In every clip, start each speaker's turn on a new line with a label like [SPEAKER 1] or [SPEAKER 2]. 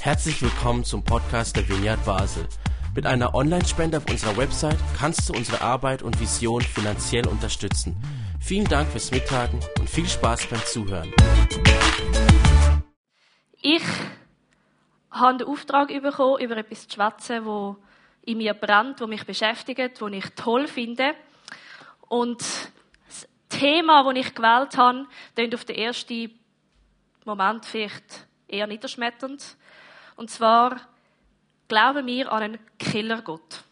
[SPEAKER 1] Herzlich willkommen zum Podcast der Vineyard Basel. Mit einer Online-Spende auf unserer Website kannst du unsere Arbeit und Vision finanziell unterstützen. Vielen Dank fürs Mittagen und viel Spaß beim Zuhören.
[SPEAKER 2] Ich habe den Auftrag bekommen, über etwas zu schwätzen, das in mir brennt, das mich beschäftigt, das ich toll finde. Und das Thema, das ich gewählt habe, klingt auf den ersten Moment vielleicht eher niederschmetternd. Und zwar glauben wir an einen Killergott.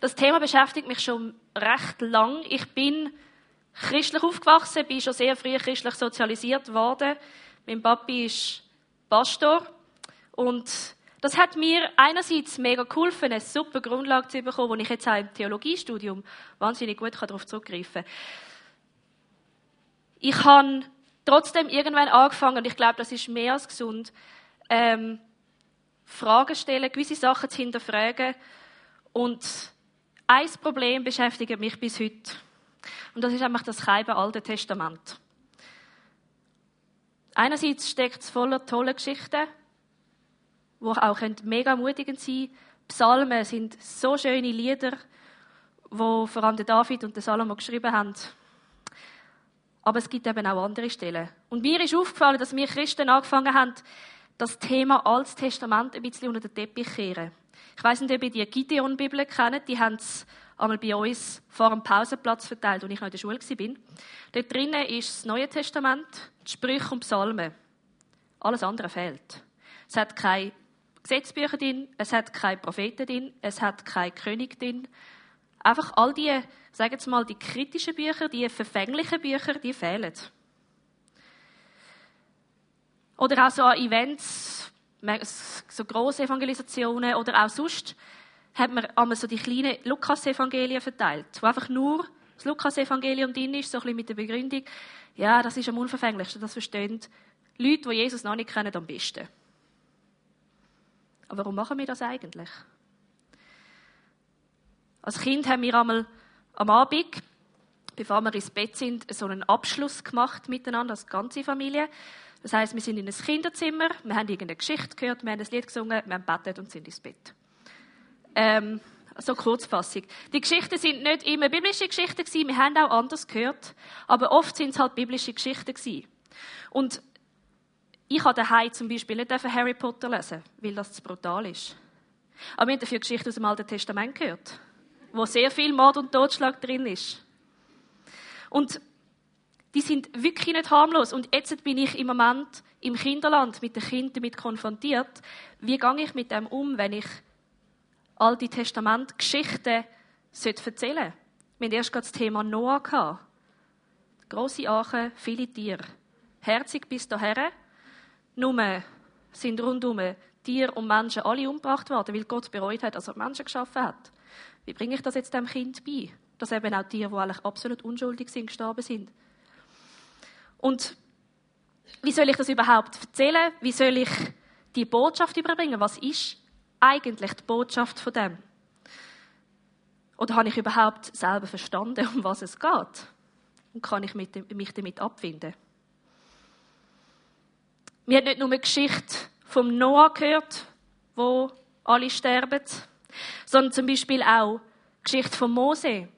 [SPEAKER 2] Das Thema beschäftigt mich schon recht lang. Ich bin christlich aufgewachsen, bin schon sehr früh christlich sozialisiert worden. Mein Papi ist Pastor und das hat mir einerseits mega geholfen, eine super Grundlage zu bekommen, wo ich jetzt auch im Theologiestudium wahnsinnig gut darauf zurückgreifen kann. Ich habe trotzdem irgendwann angefangen, und ich glaube, das ist mehr als gesund, ähm, Fragen stellen, gewisse Sachen zu hinterfragen. Und ein Problem beschäftigt mich bis heute. Und das ist einfach das Keiben Alte Testament. Einerseits steckt es voller toller Geschichten, die auch mega ermutigend sein können. Psalmen sind so schöne Lieder, wo vor allem David und Salomo geschrieben haben. Aber es gibt eben auch andere Stellen. Und mir ist aufgefallen, dass wir Christen angefangen haben, das Thema Altes Testament ein bisschen unter den Teppich kehren. Ich weiß nicht, ob ihr die Gideon-Bibel kennt. Die haben es einmal bei uns vor dem Pausenplatz verteilt, als ich noch in der Schule war. Dort drinnen ist das Neue Testament, die Sprüche und Psalmen. Alles andere fehlt. Es hat keine Gesetzbücher drin, es hat keine Propheten drin, es hat keinen König drin. Einfach all die, sagen wir mal, die kritischen Bücher, die verfänglichen Bücher, die fehlen. Oder auch so an Events, so grosse Evangelisationen oder auch sonst, hat man einmal so die kleinen Lukas-Evangelien verteilt, wo einfach nur das Lukas-Evangelium drin ist, so ein bisschen mit der Begründung, ja, das ist am unverfänglichsten, das verstehen Leute, die Jesus noch nicht kennen, am besten. Aber warum machen wir das eigentlich? Als Kind haben wir einmal am Abend, bevor wir ins Bett sind, so einen Abschluss gemacht miteinander, als ganze Familie. Das heißt, wir sind in ein Kinderzimmer, wir haben irgendeine Geschichte gehört, wir haben ein Lied gesungen, wir haben bettet und sind ins Bett. Ähm, so Kurzfassung. Die Geschichten sind nicht immer biblische Geschichten gewesen, wir haben auch anders gehört, aber oft sind es halt biblische Geschichten gewesen. Und ich habe daheim zum Beispiel nicht Harry Potter lesen, weil das zu brutal ist. Aber wir haben dafür Geschichten aus dem Alten Testament gehört, wo sehr viel Mord und Totschlag drin ist. Und die sind wirklich nicht harmlos. Und jetzt bin ich im Moment im Kinderland mit den Kindern damit konfrontiert. Wie gehe ich mit dem um, wenn ich Alte Testament Geschichten erzählen sollte? Wir hatten erst das Thema Noah. Gehabt. Grosse Arche, viele Tiere. Herzig bis dahin. Nur sind rundum Tiere und Menschen alle umgebracht worden, weil Gott bereut hat, dass er Menschen geschaffen hat. Wie bringe ich das jetzt dem Kind bei? Dass eben auch Tiere, die eigentlich absolut unschuldig sind, gestorben sind. Und wie soll ich das überhaupt erzählen? Wie soll ich die Botschaft überbringen? Was ist eigentlich die Botschaft von dem? Oder habe ich überhaupt selber verstanden, um was es geht? Und kann ich mich damit abfinden? Wir haben nicht nur eine Geschichte vom Noah gehört, wo alle sterben, sondern zum Beispiel auch die Geschichte von Mose,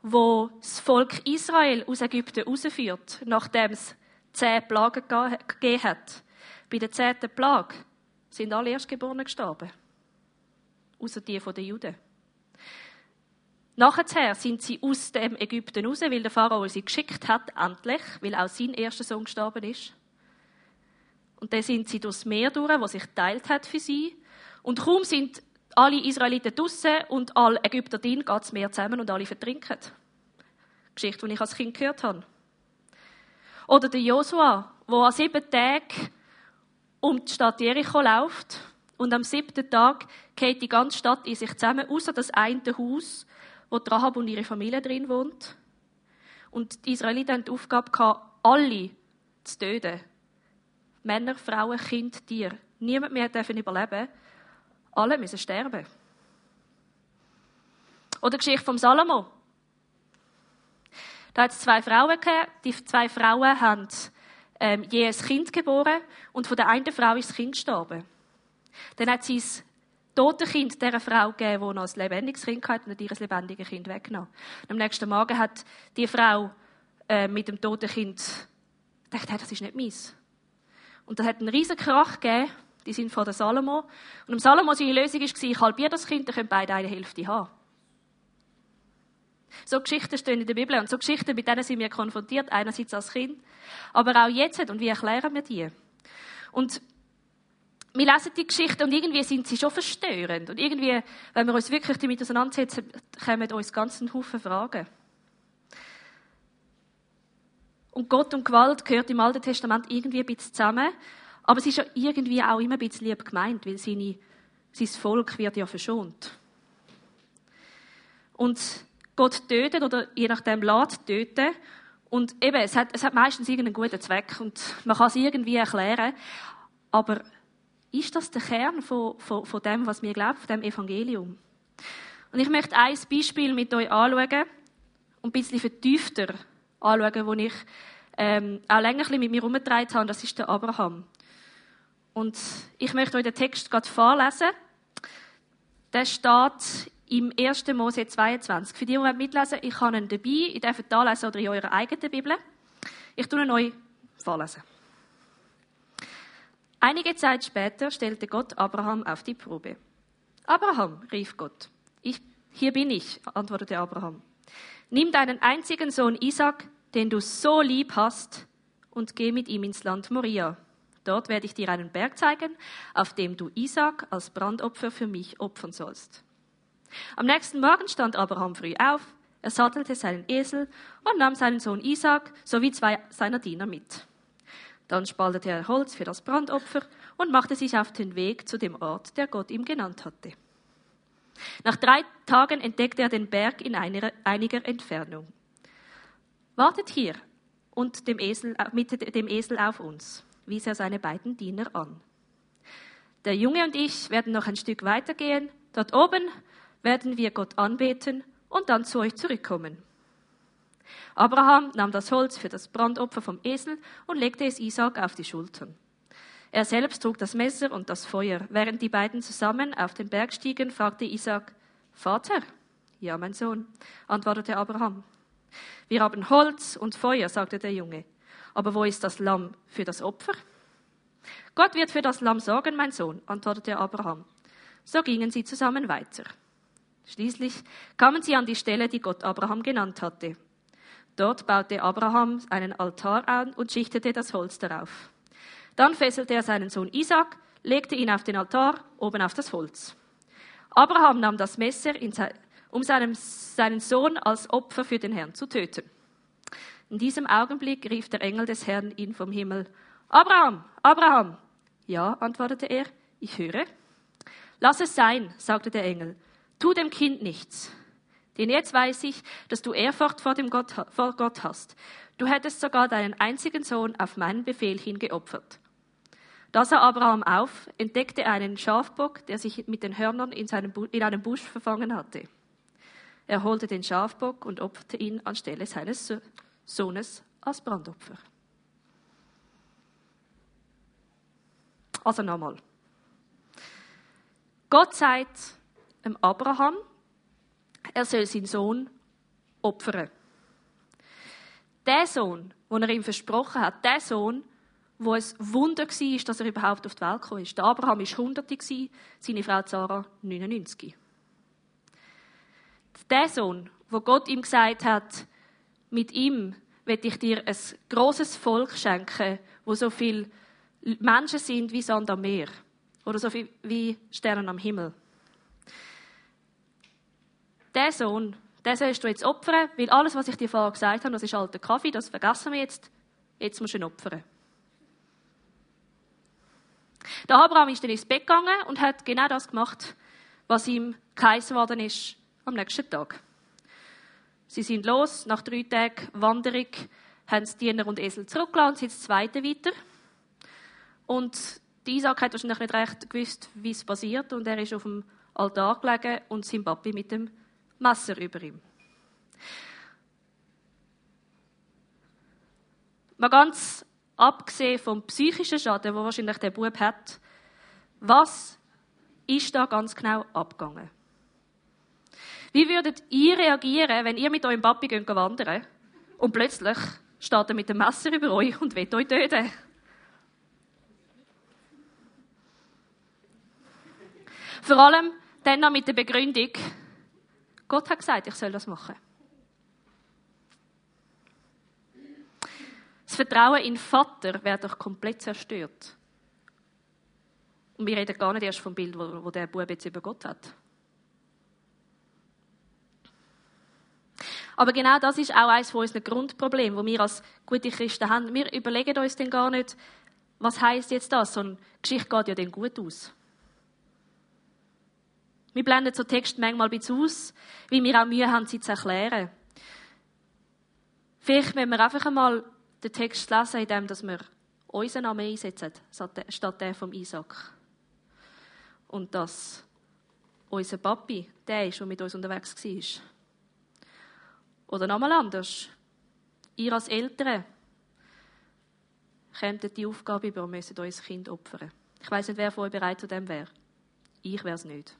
[SPEAKER 2] wo das Volk Israel aus Ägypten herausführt, nachdem es zehn Plagen gegeben hat. Bei der zehnten Plage sind alle Erstgeborenen gestorben. Außer die von den Juden. Nachher sind sie aus dem Ägypten raus, weil der Pharao sie geschickt hat, endlich, weil auch sein erster Sohn gestorben ist. Und dann sind sie durchs Meer durch, was sich teilt hat für sie. Und kaum sind alle Israeliten draussen und alle Ägypter drin, geht das Meer zusammen und alle vertrinken. Geschichte, die ich als Kind gehört habe. Oder der Josua, der an sieben Tagen um die Stadt Jericho läuft und am siebten Tag geht die ganze Stadt in sich zusammen, außer das eine Haus, wo Rahab und ihre Familie drin wohnt. Und die Israeliten hatten die Aufgabe, alle zu töten. Männer, Frauen, Kinder, Tiere. Niemand mehr dürfen überleben. Alle müssen sterben. Oder die Geschichte vom Salomo. Da hat es zwei Frauen gegeben. Die zwei Frauen haben ähm, je ein Kind geboren und von der einen Frau ist das Kind gestorben. Dann hat sie das tote Kind dieser Frau gegeben, die noch ein lebendiges Kind hatte und hat ihr lebendiges Kind weggenommen. Und am nächsten Morgen hat die Frau äh, mit dem toten Kind gedacht, hey, das ist nicht meins. Und da hat einen riesen Krach gegeben, die sind von der Salomo. Und im Salomo seine Lösung war, ich halbiere das Kind, dann können beide eine Hälfte haben. So Geschichten stehen in der Bibel und so Geschichten, mit denen sind wir konfrontiert, einerseits als Kind, aber auch jetzt. Und wie erklären wir die? Und wir lesen die Geschichte und irgendwie sind sie schon verstörend. Und irgendwie, wenn wir uns wirklich damit auseinandersetzen, kommen uns ganz einen Haufen Fragen. Und Gott und Gewalt gehört im Alten Testament irgendwie ein bisschen zusammen. Aber es ist ja irgendwie auch immer ein bisschen lieb gemeint, weil seine, sein Volk wird ja verschont. Und Gott tötet oder je nachdem lässt töten. Und eben, es hat, es hat meistens irgendeinen guten Zweck und man kann es irgendwie erklären. Aber ist das der Kern von, von, von dem, was wir glauben, von dem Evangelium? Und ich möchte ein Beispiel mit euch anschauen und ein bisschen vertiefter anschauen, wo ich ähm, auch länger mit mir herumgetragen habe. Das ist der Abraham. Und ich möchte euch den Text gerade vorlesen. Der steht im 1. Mose 22. Für die, die mitlesen ich habe ihn dabei. Ihr dürft da lesen oder in eurer eigenen Bibel. Ich tue ihn euch vorlesen. Einige Zeit später stellte Gott Abraham auf die Probe. Abraham, rief Gott. Ich, hier bin ich, antwortete Abraham. Nimm deinen einzigen Sohn Isaac, den du so lieb hast, und geh mit ihm ins Land Moria. Dort werde ich dir einen Berg zeigen, auf dem du Isaac als Brandopfer für mich opfern sollst. Am nächsten Morgen stand Abraham früh auf, er sattelte seinen Esel und nahm seinen Sohn Isaac sowie zwei seiner Diener mit. Dann spaltete er Holz für das Brandopfer und machte sich auf den Weg zu dem Ort, der Gott ihm genannt hatte. Nach drei Tagen entdeckte er den Berg in einer, einiger Entfernung. Wartet hier und dem Esel, mit dem Esel auf uns, wies er seine beiden Diener an. Der Junge und ich werden noch ein Stück weitergehen. Dort oben werden wir Gott anbeten und dann zu euch zurückkommen. Abraham nahm das Holz für das Brandopfer vom Esel und legte es Isaac auf die Schultern. Er selbst trug das Messer und das Feuer. Während die beiden zusammen auf den Berg stiegen, fragte Isaac, Vater? Ja, mein Sohn, antwortete Abraham. Wir haben Holz und Feuer, sagte der Junge. Aber wo ist das Lamm für das Opfer? Gott wird für das Lamm sorgen, mein Sohn, antwortete Abraham. So gingen sie zusammen weiter. Schließlich kamen sie an die Stelle, die Gott Abraham genannt hatte. Dort baute Abraham einen Altar an und schichtete das Holz darauf. Dann fesselte er seinen Sohn Isaac, legte ihn auf den Altar, oben auf das Holz. Abraham nahm das Messer, um seinen, seinen Sohn als Opfer für den Herrn zu töten. In diesem Augenblick rief der Engel des Herrn ihn vom Himmel. Abraham, Abraham! Ja, antwortete er, ich höre. Lass es sein, sagte der Engel. Tu dem Kind nichts. Denn jetzt weiß ich, dass du Ehrfurcht vor, dem Gott, vor Gott hast. Du hättest sogar deinen einzigen Sohn auf meinen Befehl hin geopfert. Da sah Abraham auf, entdeckte einen Schafbock, der sich mit den Hörnern in, seinem, in einem Busch verfangen hatte. Er holte den Schafbock und opferte ihn anstelle seines Sohnes als Brandopfer. Also nochmal. Gott sagt, dem Abraham, er soll seinen Sohn opfern. Der Sohn, den er ihm versprochen hat, der Sohn, wo es Wunder war, dass er überhaupt auf die Welt gekommen ist. Der Abraham war 100, seine Frau Sarah 99. Der Sohn, wo Gott ihm gesagt hat, mit ihm will ich dir ein großes Volk schenken, wo so viele Menschen sind wie Sand am Meer oder so viel wie Sterne am Himmel. Der Sohn, den sollst du jetzt opfern, weil alles, was ich dir vorher gesagt habe, das ist alter Kaffee, das vergessen wir jetzt. Jetzt musst du ihn opfern. Der Abraham ist dann ins Bett gegangen und hat genau das gemacht, was ihm geheißen worden ist am nächsten Tag. Sie sind los, nach drei Tagen Wanderung haben sie Diener und Esel zurückgelassen und sind das zweite weiter. Und Isaac hat wahrscheinlich nicht recht gewusst, wie es passiert und er ist auf dem Altar gelegen und sein Papi mit dem Messer über ihm. Mal ganz abgesehen vom psychischen Schaden, wo wahrscheinlich der Bub hat, was ist da ganz genau abgegangen? Wie würdet ihr reagieren, wenn ihr mit eurem Papi geht wandern und plötzlich steht er mit dem Messer über euch und will euch töten? Vor allem dann noch mit der Begründung, Gott hat gesagt, ich soll das machen. Vertrauen in Vater wird doch komplett zerstört. Und wir reden gar nicht erst vom Bild, wo, wo der Bub jetzt über Gott hat. Aber genau das ist auch eines von unseren Grundproblemen, wo wir als gute Christen haben. Wir überlegen uns dann gar nicht, was heißt jetzt das? So eine Geschichte geht ja dann gut aus. Wir blenden so Text manchmal bisschen aus, wie wir auch Mühe haben, sie zu erklären. Vielleicht müssen wir einfach einmal den Text lesen, indem wir unseren Namen einsetzen, statt der vom Isaac. Und dass unser Papi der ist, der mit uns unterwegs war. Oder nochmal anders. Ihr als Eltern könntet die Aufgabe über, müsst euer Kind opfern. Ich weiß nicht, wer von euch bereit zu dem wäre. Ich wäre es nicht.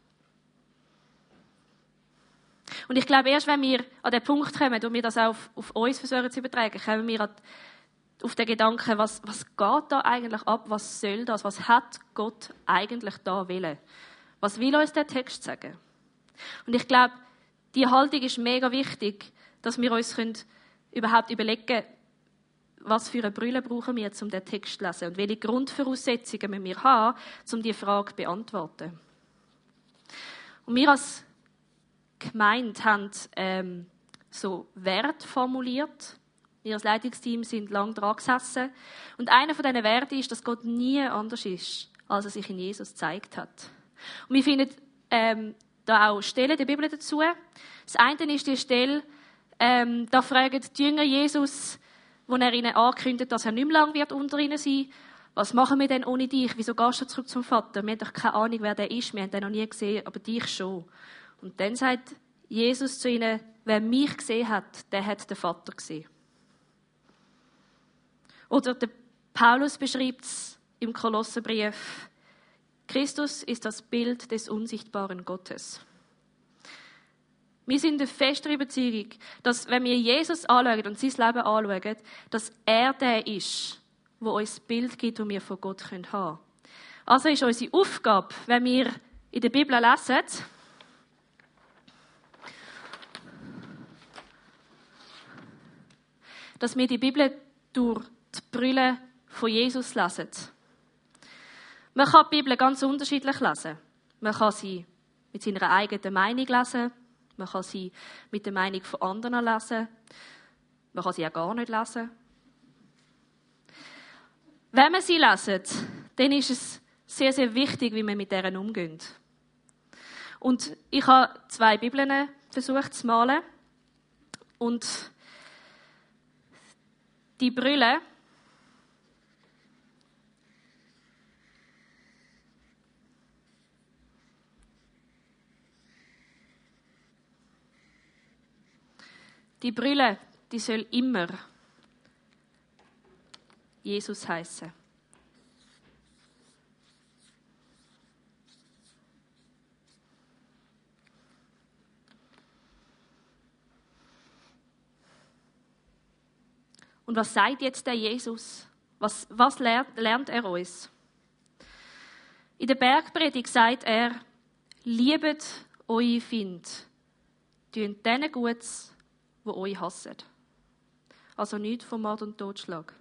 [SPEAKER 2] Und ich glaube, erst wenn wir an den Punkt kommen und wir das auch auf, auf uns versuchen zu übertragen, kommen wir an, auf den Gedanken, was, was geht da eigentlich ab, was soll das, was hat Gott eigentlich da willen? Was will uns der Text sagen? Und ich glaube, die Haltung ist mega wichtig, dass wir uns können überhaupt überlegen können, was für eine Brille brauchen wir, um den Text zu lesen und welche Grundvoraussetzungen müssen wir haben, um diese Frage zu beantworten. Und wir als Gemeinde haben ähm, so Wert formuliert. Als Leitungsteam sind lang dran gesessen. Und einer von diesen Werten ist, dass Gott nie anders ist, als er sich in Jesus gezeigt hat. Und wir finden ähm, da auch Stellen der Bibel dazu. Das eine ist die Stelle, ähm, da fragen die Jünger Jesus, wo er ihnen ankündigt, dass er nicht mehr lang wird unter ihnen sein was machen wir denn ohne dich? Wieso gehst du zurück zum Vater? Wir haben doch keine Ahnung, wer der ist. Wir haben den noch nie gesehen, aber dich schon. Und dann sagt Jesus zu ihnen, wer mich gesehen hat, der hat den Vater gesehen. Oder der Paulus beschreibt es im Kolosserbrief, Christus ist das Bild des unsichtbaren Gottes. Wir sind der festen Überzeugung, dass wenn wir Jesus anschauen und sein Leben anschauen, dass er der ist, wo uns das Bild gibt, das wir von Gott haben können. Also ist unsere Aufgabe, wenn wir in der Bibel lesen, dass wir die Bibel durch die Brille von Jesus lesen. Man kann die Bibel ganz unterschiedlich lesen. Man kann sie mit seiner eigenen Meinung lesen. Man kann sie mit der Meinung von anderen lesen. Man kann sie auch gar nicht lesen. Wenn man sie lesen, dann ist es sehr, sehr wichtig, wie man mit deren umgeht. Und ich habe zwei Bibeln versucht zu malen. Und die Brille. Die Brille, die soll immer Jesus heißen. Und was sagt jetzt der Jesus? Was, was lernt, lernt er uns? In der Bergpredigt sagt er, liebet eure Find, tun denen Gutes, die euch hassen. Also nicht vom Mord und Totschlag.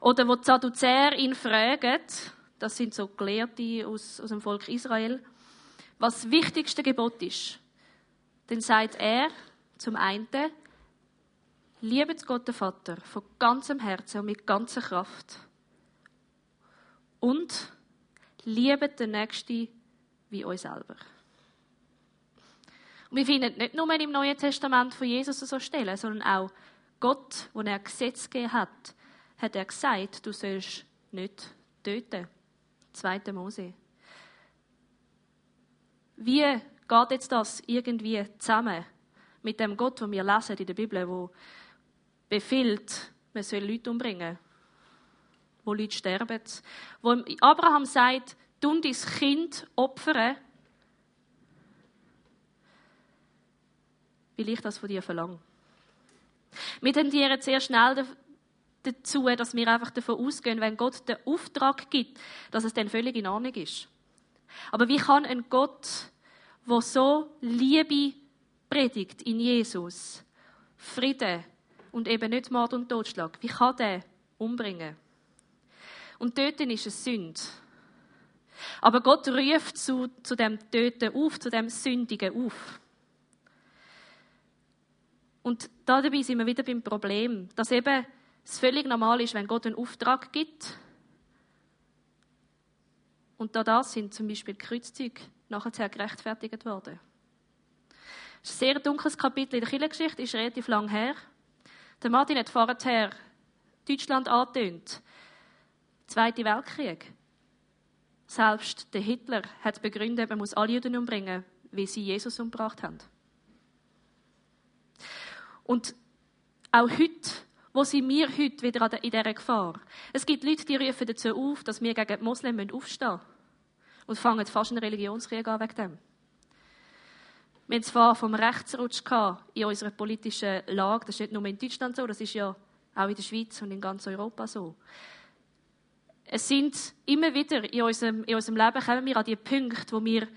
[SPEAKER 2] Oder wo die ihn fragen, das sind so Gelehrte aus, aus dem Volk Israel, was das wichtigste Gebot ist, dann sagt er zum einen, Liebet Gott, den Vater, von ganzem Herzen und mit ganzer Kraft. Und liebet den Nächsten wie euch selber. Und wir finden nicht nur im Neuen Testament von Jesus so Stellen, sondern auch Gott, wo er Gesetz gegeben hat, hat er gesagt, du sollst nicht töten. 2. Mose. Wie geht jetzt das irgendwie zusammen mit dem Gott, wo wir lesen in der Bibel, wo befiehlt, man soll Leute umbringen. wo Leute sterben. Wo Abraham sagt, du dein Kind opfern, weil ich das von dir verlange. Wir tendieren sehr schnell dazu, dass wir einfach davon ausgehen, wenn Gott den Auftrag gibt, dass es dann völlig in Ordnung ist. Aber wie kann ein Gott, der so Liebe predigt in Jesus, Frieden und eben nicht Mord und Totschlag, wie kann der umbringen? Und töten ist eine Sünde. Aber Gott ruft zu, zu dem Töten auf, zu dem Sündigen auf. Und dabei sind wir wieder beim Problem, dass eben es völlig normal ist, wenn Gott einen Auftrag gibt. Und da das sind zum Beispiel Kreuzzüge nachher gerechtfertigt worden. Das ist ein sehr dunkles Kapitel in der Kirchengeschichte, ist relativ lang her. Der Martin hat vorher Deutschland angetönt. Zweiter Weltkrieg. Selbst der Hitler hat begründet, man muss alle Juden umbringen, wie sie Jesus umgebracht haben. Und auch heute, wo sind wir heute wieder in dieser Gefahr? Es gibt Leute, die rufen dazu auf, dass wir gegen die Moslems aufstehen müssen. Und fangen fast einen Religionskrieg an wegen dem. Wir hatten zwar vom Rechtsrutsch in unserer politischen Lage, das ist nicht nur in Deutschland so, das ist ja auch in der Schweiz und in ganz Europa so. Es sind immer wieder in unserem, in unserem Leben kommen wir an die Punkte, wo wir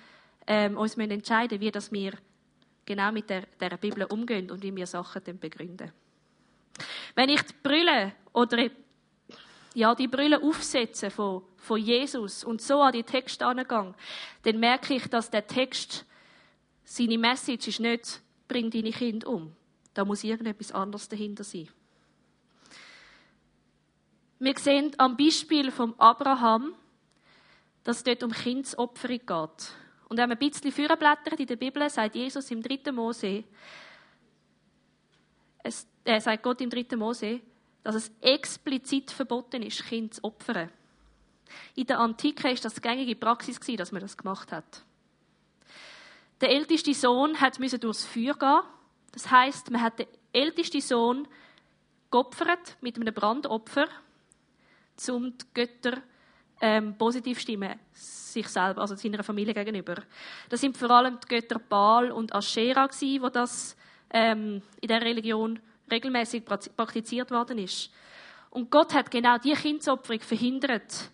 [SPEAKER 2] ähm, uns entscheiden müssen, wie das wir genau mit der, der Bibel umgehen und wie wir Sachen dann begründen. Wenn ich die Brille oder ja, die Brille aufsetze von, von Jesus und so an die Texte angehe, dann merke ich, dass der Text, seine Message ist nicht, bring deine Kinder um. Da muss irgendetwas anderes dahinter sein. Wir sehen am Beispiel von Abraham, dass es dort um Kindsopferung geht. Und wenn man ein bisschen vorblättert in der Bibel, sagt Jesus im 3. Mose, es, äh, sagt Gott im 3. Mose, dass es explizit verboten ist, Kinder zu opfern. In der Antike war das gängige Praxis, dass man das gemacht hat. Der älteste Sohn hat durchs Feuer gehen. Das heißt, man hat den ältesten Sohn geopfert mit einem Brandopfer, um die Götter ähm, positiv stimmen, sich selber, also seiner Familie gegenüber. Das sind vor allem die Götter Baal und Aschera gewesen, wo das ähm, in der Religion regelmäßig praktiziert worden ist. Und Gott hat genau die Kindsopferung verhindert,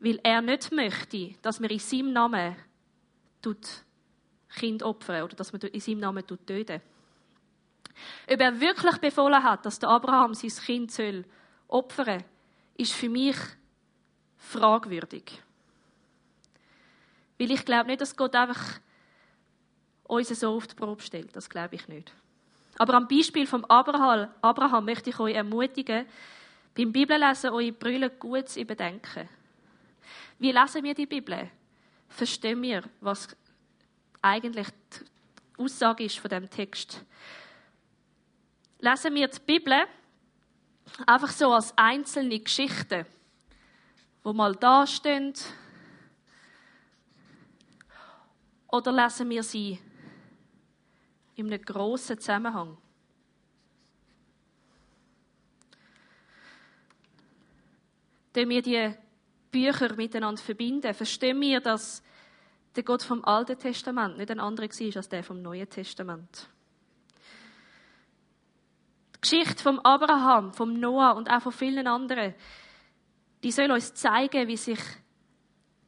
[SPEAKER 2] weil er nicht möchte, dass man in seinem Namen tut Kind opfern oder dass man in seinem Namen töten. Ob er wirklich befohlen hat, dass der Abraham sein Kind soll opfern, ist für mich fragwürdig. Weil ich glaube nicht, dass Gott einfach uns so auf die Probe stellt. Das glaube ich nicht. Aber am Beispiel von Abraham, Abraham möchte ich euch ermutigen, beim Bibellesen eure Brille gut zu überdenken. Wie lesen wir die Bibel? Verstehen wir, was eigentlich die Aussage ist von dem Text? Lesen wir die Bibel einfach so als einzelne Geschichten, wo mal da stehen, oder lesen wir sie in einem grossen Zusammenhang. Wenn wir die Bücher miteinander verbinden, verstehen wir, dass der Gott vom Alten Testament nicht ein anderer war als der vom Neuen Testament. Die Geschichte vom Abraham, vom Noah und auch von vielen anderen, die soll uns zeigen, wie sich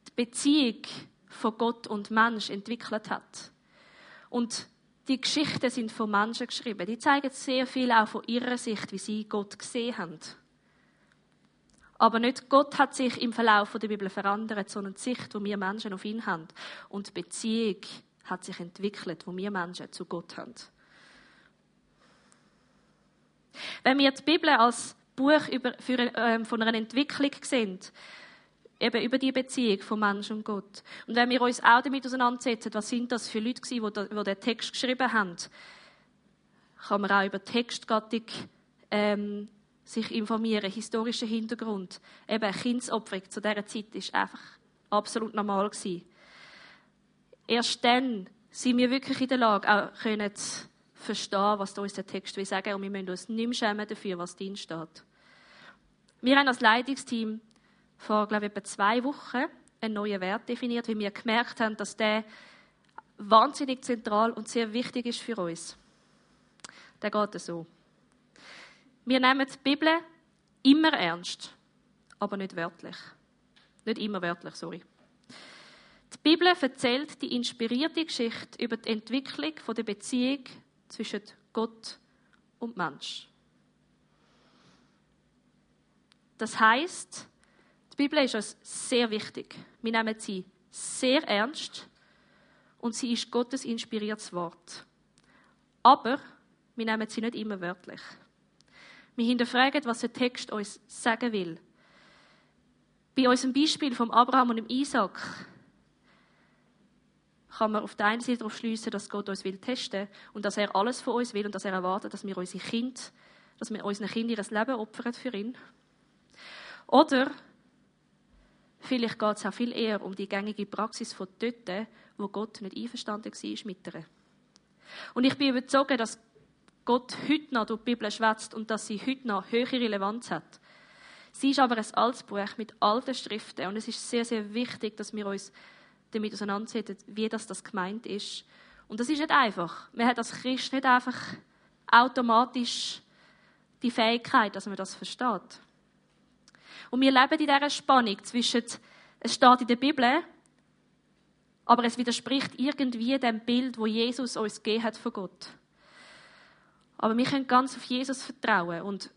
[SPEAKER 2] die Beziehung von Gott und Mensch entwickelt hat. Und die Geschichten sind von Menschen geschrieben. Die zeigen sehr viel auch von ihrer Sicht, wie sie Gott gesehen haben. Aber nicht Gott hat sich im Verlauf der Bibel verändert, sondern die Sicht, die wir Menschen auf ihn haben. Und die Beziehung hat sich entwickelt, wo wir Menschen zu Gott haben. Wenn wir die Bibel als Buch über, für, äh, von einer Entwicklung sehen, eben über die Beziehung von Mensch und Gott. Und wenn wir uns auch damit auseinandersetzen, was sind das für Leute gewesen, die, die den Text geschrieben haben, kann man auch über Textgattung ähm, sich informieren, historischen Hintergrund. Eben Kindsopferung zu dieser Zeit ist einfach absolut normal gewesen. Erst dann sind wir wirklich in der Lage, auch können zu verstehen, was uns der Text will sagen, und wir müssen uns nicht mehr schämen dafür, was drin steht. Wir haben als Leitungsteam vor, glaube ich, etwa zwei Wochen einen neuen Wert definiert, weil wir gemerkt haben, dass der wahnsinnig zentral und sehr wichtig ist für uns. Der geht so. Wir nehmen die Bibel immer ernst, aber nicht wörtlich. Nicht immer wörtlich, sorry. Die Bibel erzählt die inspirierte Geschichte über die Entwicklung der Beziehung zwischen Gott und Mensch. Das heißt, die Bibel ist uns sehr wichtig. Wir nehmen sie sehr ernst und sie ist Gottes inspiriertes Wort. Aber wir nehmen sie nicht immer wörtlich. Wir hinterfragen, was der Text uns sagen will. Bei unserem Beispiel vom Abraham und dem Isaac kann man auf der einen Seite darauf schließen, dass Gott uns will testen und dass er alles von uns will und dass er erwartet, dass wir unsere Kinder, dass wir unseren Kindern ihr Leben opfern für ihn. Oder vielleicht geht es auch viel eher um die gängige Praxis von dort, wo Gott nicht einverstanden war mit ihr. Und ich bin überzeugt, dass Gott heute noch durch die Bibel schwätzt und dass sie heute noch höhere Relevanz hat. Sie ist aber ein altes Buch mit alten Schriften und es ist sehr, sehr wichtig, dass wir uns damit auseinandersetzen, wie das, das gemeint ist. Und das ist nicht einfach. Man hat als Christ nicht einfach automatisch die Fähigkeit, dass man das versteht. Und wir leben in dieser Spannung zwischen, es steht in der Bibel, aber es widerspricht irgendwie dem Bild, wo Jesus uns gegeben hat von Gott. Aber wir können ganz auf Jesus vertrauen und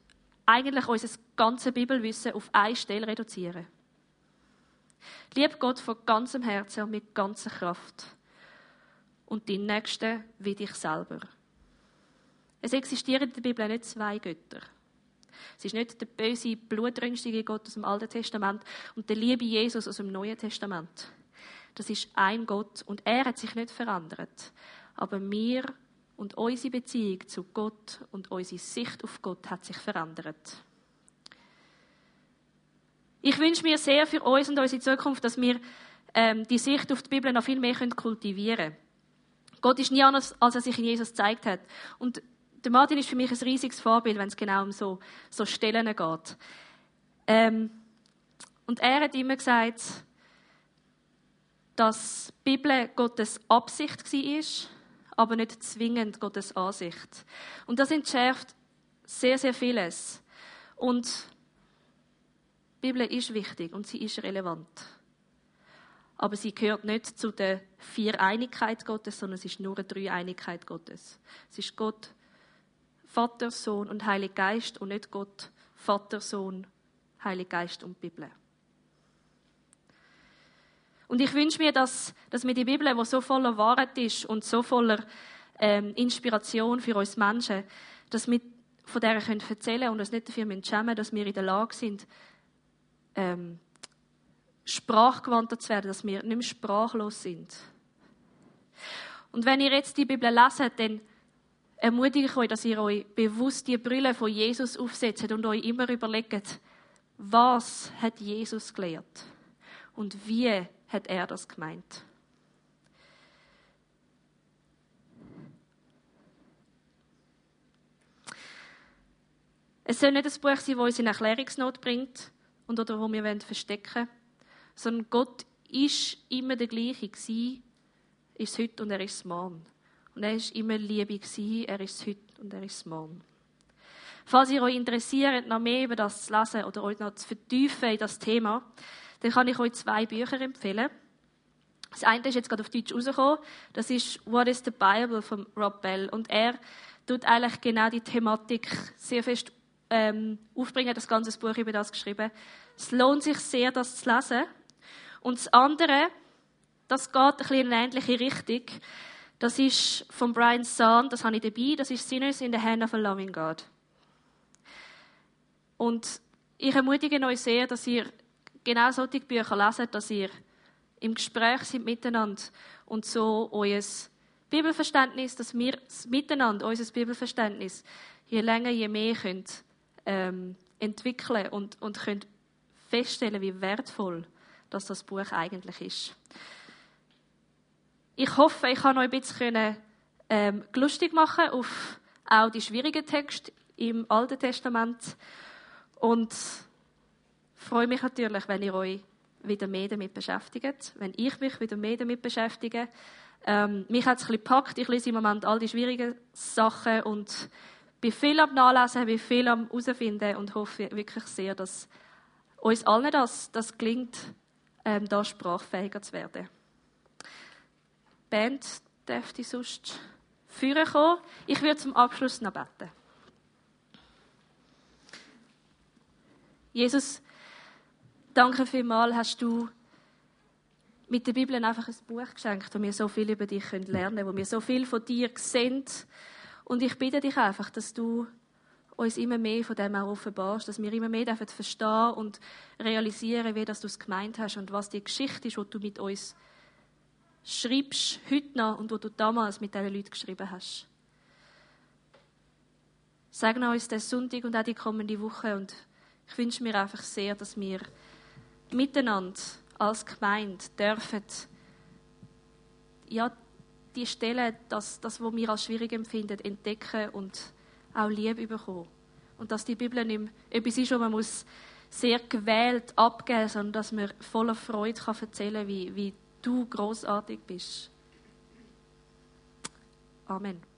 [SPEAKER 2] eigentlich unser ganzes Bibelwissen auf eine Stelle reduzieren. Lieb Gott von ganzem Herzen und mit ganzer Kraft. Und die Nächsten wie dich selber. Es existieren in der Bibel nicht zwei Götter. Es ist nicht der böse, blutrünstige Gott aus dem Alten Testament und der liebe Jesus aus dem Neuen Testament. Das ist ein Gott und er hat sich nicht verändert. Aber wir und unsere Beziehung zu Gott und unsere Sicht auf Gott hat sich verändert. Ich wünsche mir sehr für uns und unsere Zukunft, dass wir ähm, die Sicht auf die Bibel noch viel mehr kultivieren können. Gott ist nie anders, als er sich in Jesus gezeigt hat. Und der Martin ist für mich ein riesiges Vorbild, wenn es genau um so, so Stellen geht. Ähm, und er hat immer gesagt, dass die Bibel Gottes Absicht war, aber nicht zwingend Gottes Ansicht. Und das entschärft sehr, sehr vieles. Und die Bibel ist wichtig und sie ist relevant. Aber sie gehört nicht zu der Viereinigkeit Gottes, sondern es ist nur eine Dreieinigkeit Gottes. Es ist Gott, Vater, Sohn und Heiliger Geist und nicht Gott, Vater, Sohn, Heiliger Geist und Bibel. Und ich wünsche mir, dass, dass wir die Bibel, die so voller Wahrheit ist und so voller ähm, Inspiration für uns Menschen, dass wir von der können und uns nicht dafür schämen dass wir in der Lage sind, ähm, sprachgewandter zu werden, dass wir nicht mehr sprachlos sind. Und wenn ihr jetzt die Bibel leset, dann ermutige ich euch, dass ihr euch bewusst die Brille von Jesus aufsetzt und euch immer überlegt, was hat Jesus gelehrt und wie hat er das gemeint. Es soll nicht ein Buch sein, das uns in Erklärungsnot bringt und oder wo wir verstecken wollen, sondern Gott ist immer der gleiche gewesen, ist heute und er ist morgen. Und er ist immer Liebe gewesen, er ist heute und er ist morgen. Falls ihr euch interessiert, noch mehr über das zu lesen oder euch noch zu vertiefen in das Thema, dann kann ich euch zwei Bücher empfehlen. Das eine ist jetzt gerade auf Deutsch rausgekommen. Das ist What is the Bible von Rob Bell. Und er tut eigentlich genau die Thematik sehr fest ähm, aufbringen, das ganze Buch über das geschrieben. Es lohnt sich sehr, das zu lesen. Und das andere, das geht ein bisschen in eine ähnliche Richtung. Das ist von Brian Zahn, das habe ich dabei. Das ist Sinners in the Hand of a Loving God. Und ich ermutige euch sehr, dass ihr genau solche Bücher leset, dass ihr im Gespräch sind miteinander und so euer Bibelverständnis, dass wir miteinander unser Bibelverständnis je länger, je mehr könnt, ähm, entwickeln und, und könnt feststellen, wie wertvoll dass das Buch eigentlich ist. Ich hoffe, ich kann euch ein bisschen ähm, lustig machen auf auch die schwierigen Texte im Alten Testament und freue mich natürlich, wenn ihr euch wieder mehr damit beschäftigt, wenn ich mich wieder mehr damit beschäftige. Ähm, mich hat es ein gepackt. Ich lese im Moment all die schwierigen Sachen und bin viel am Nachlesen, bin viel am herausfinden und hoffe wirklich sehr, dass uns allen das, das gelingt, ähm, da sprachfähiger zu werden. Die Band dürfte sonst führen kommen. Ich würde zum Abschluss noch beten. Jesus, danke vielmals, hast du mit der Bibel einfach ein Buch geschenkt, wo wir so viel über dich lernen können, wo wir so viel von dir sehen. Und ich bitte dich einfach, dass du uns immer mehr von dem auch offenbarst, dass wir immer mehr verstehen und realisieren, wie du es gemeint hast und was die Geschichte ist, die du mit uns schreibst, heute noch und wo du damals mit diesen Leuten geschrieben hast. Segne uns den Sonntag und auch die kommende Woche und ich wünsche mir einfach sehr, dass wir miteinander als Gemeinde dürfen ja, die Stellen, das, das, was wir als schwierig empfinden, entdecken und auch Liebe bekommen. Und dass die Bibel nicht mehr etwas ist, wo man muss sehr gewählt abgeben muss, sondern dass man voller Freude kann erzählen kann, wie, wie du großartig bist. Amen.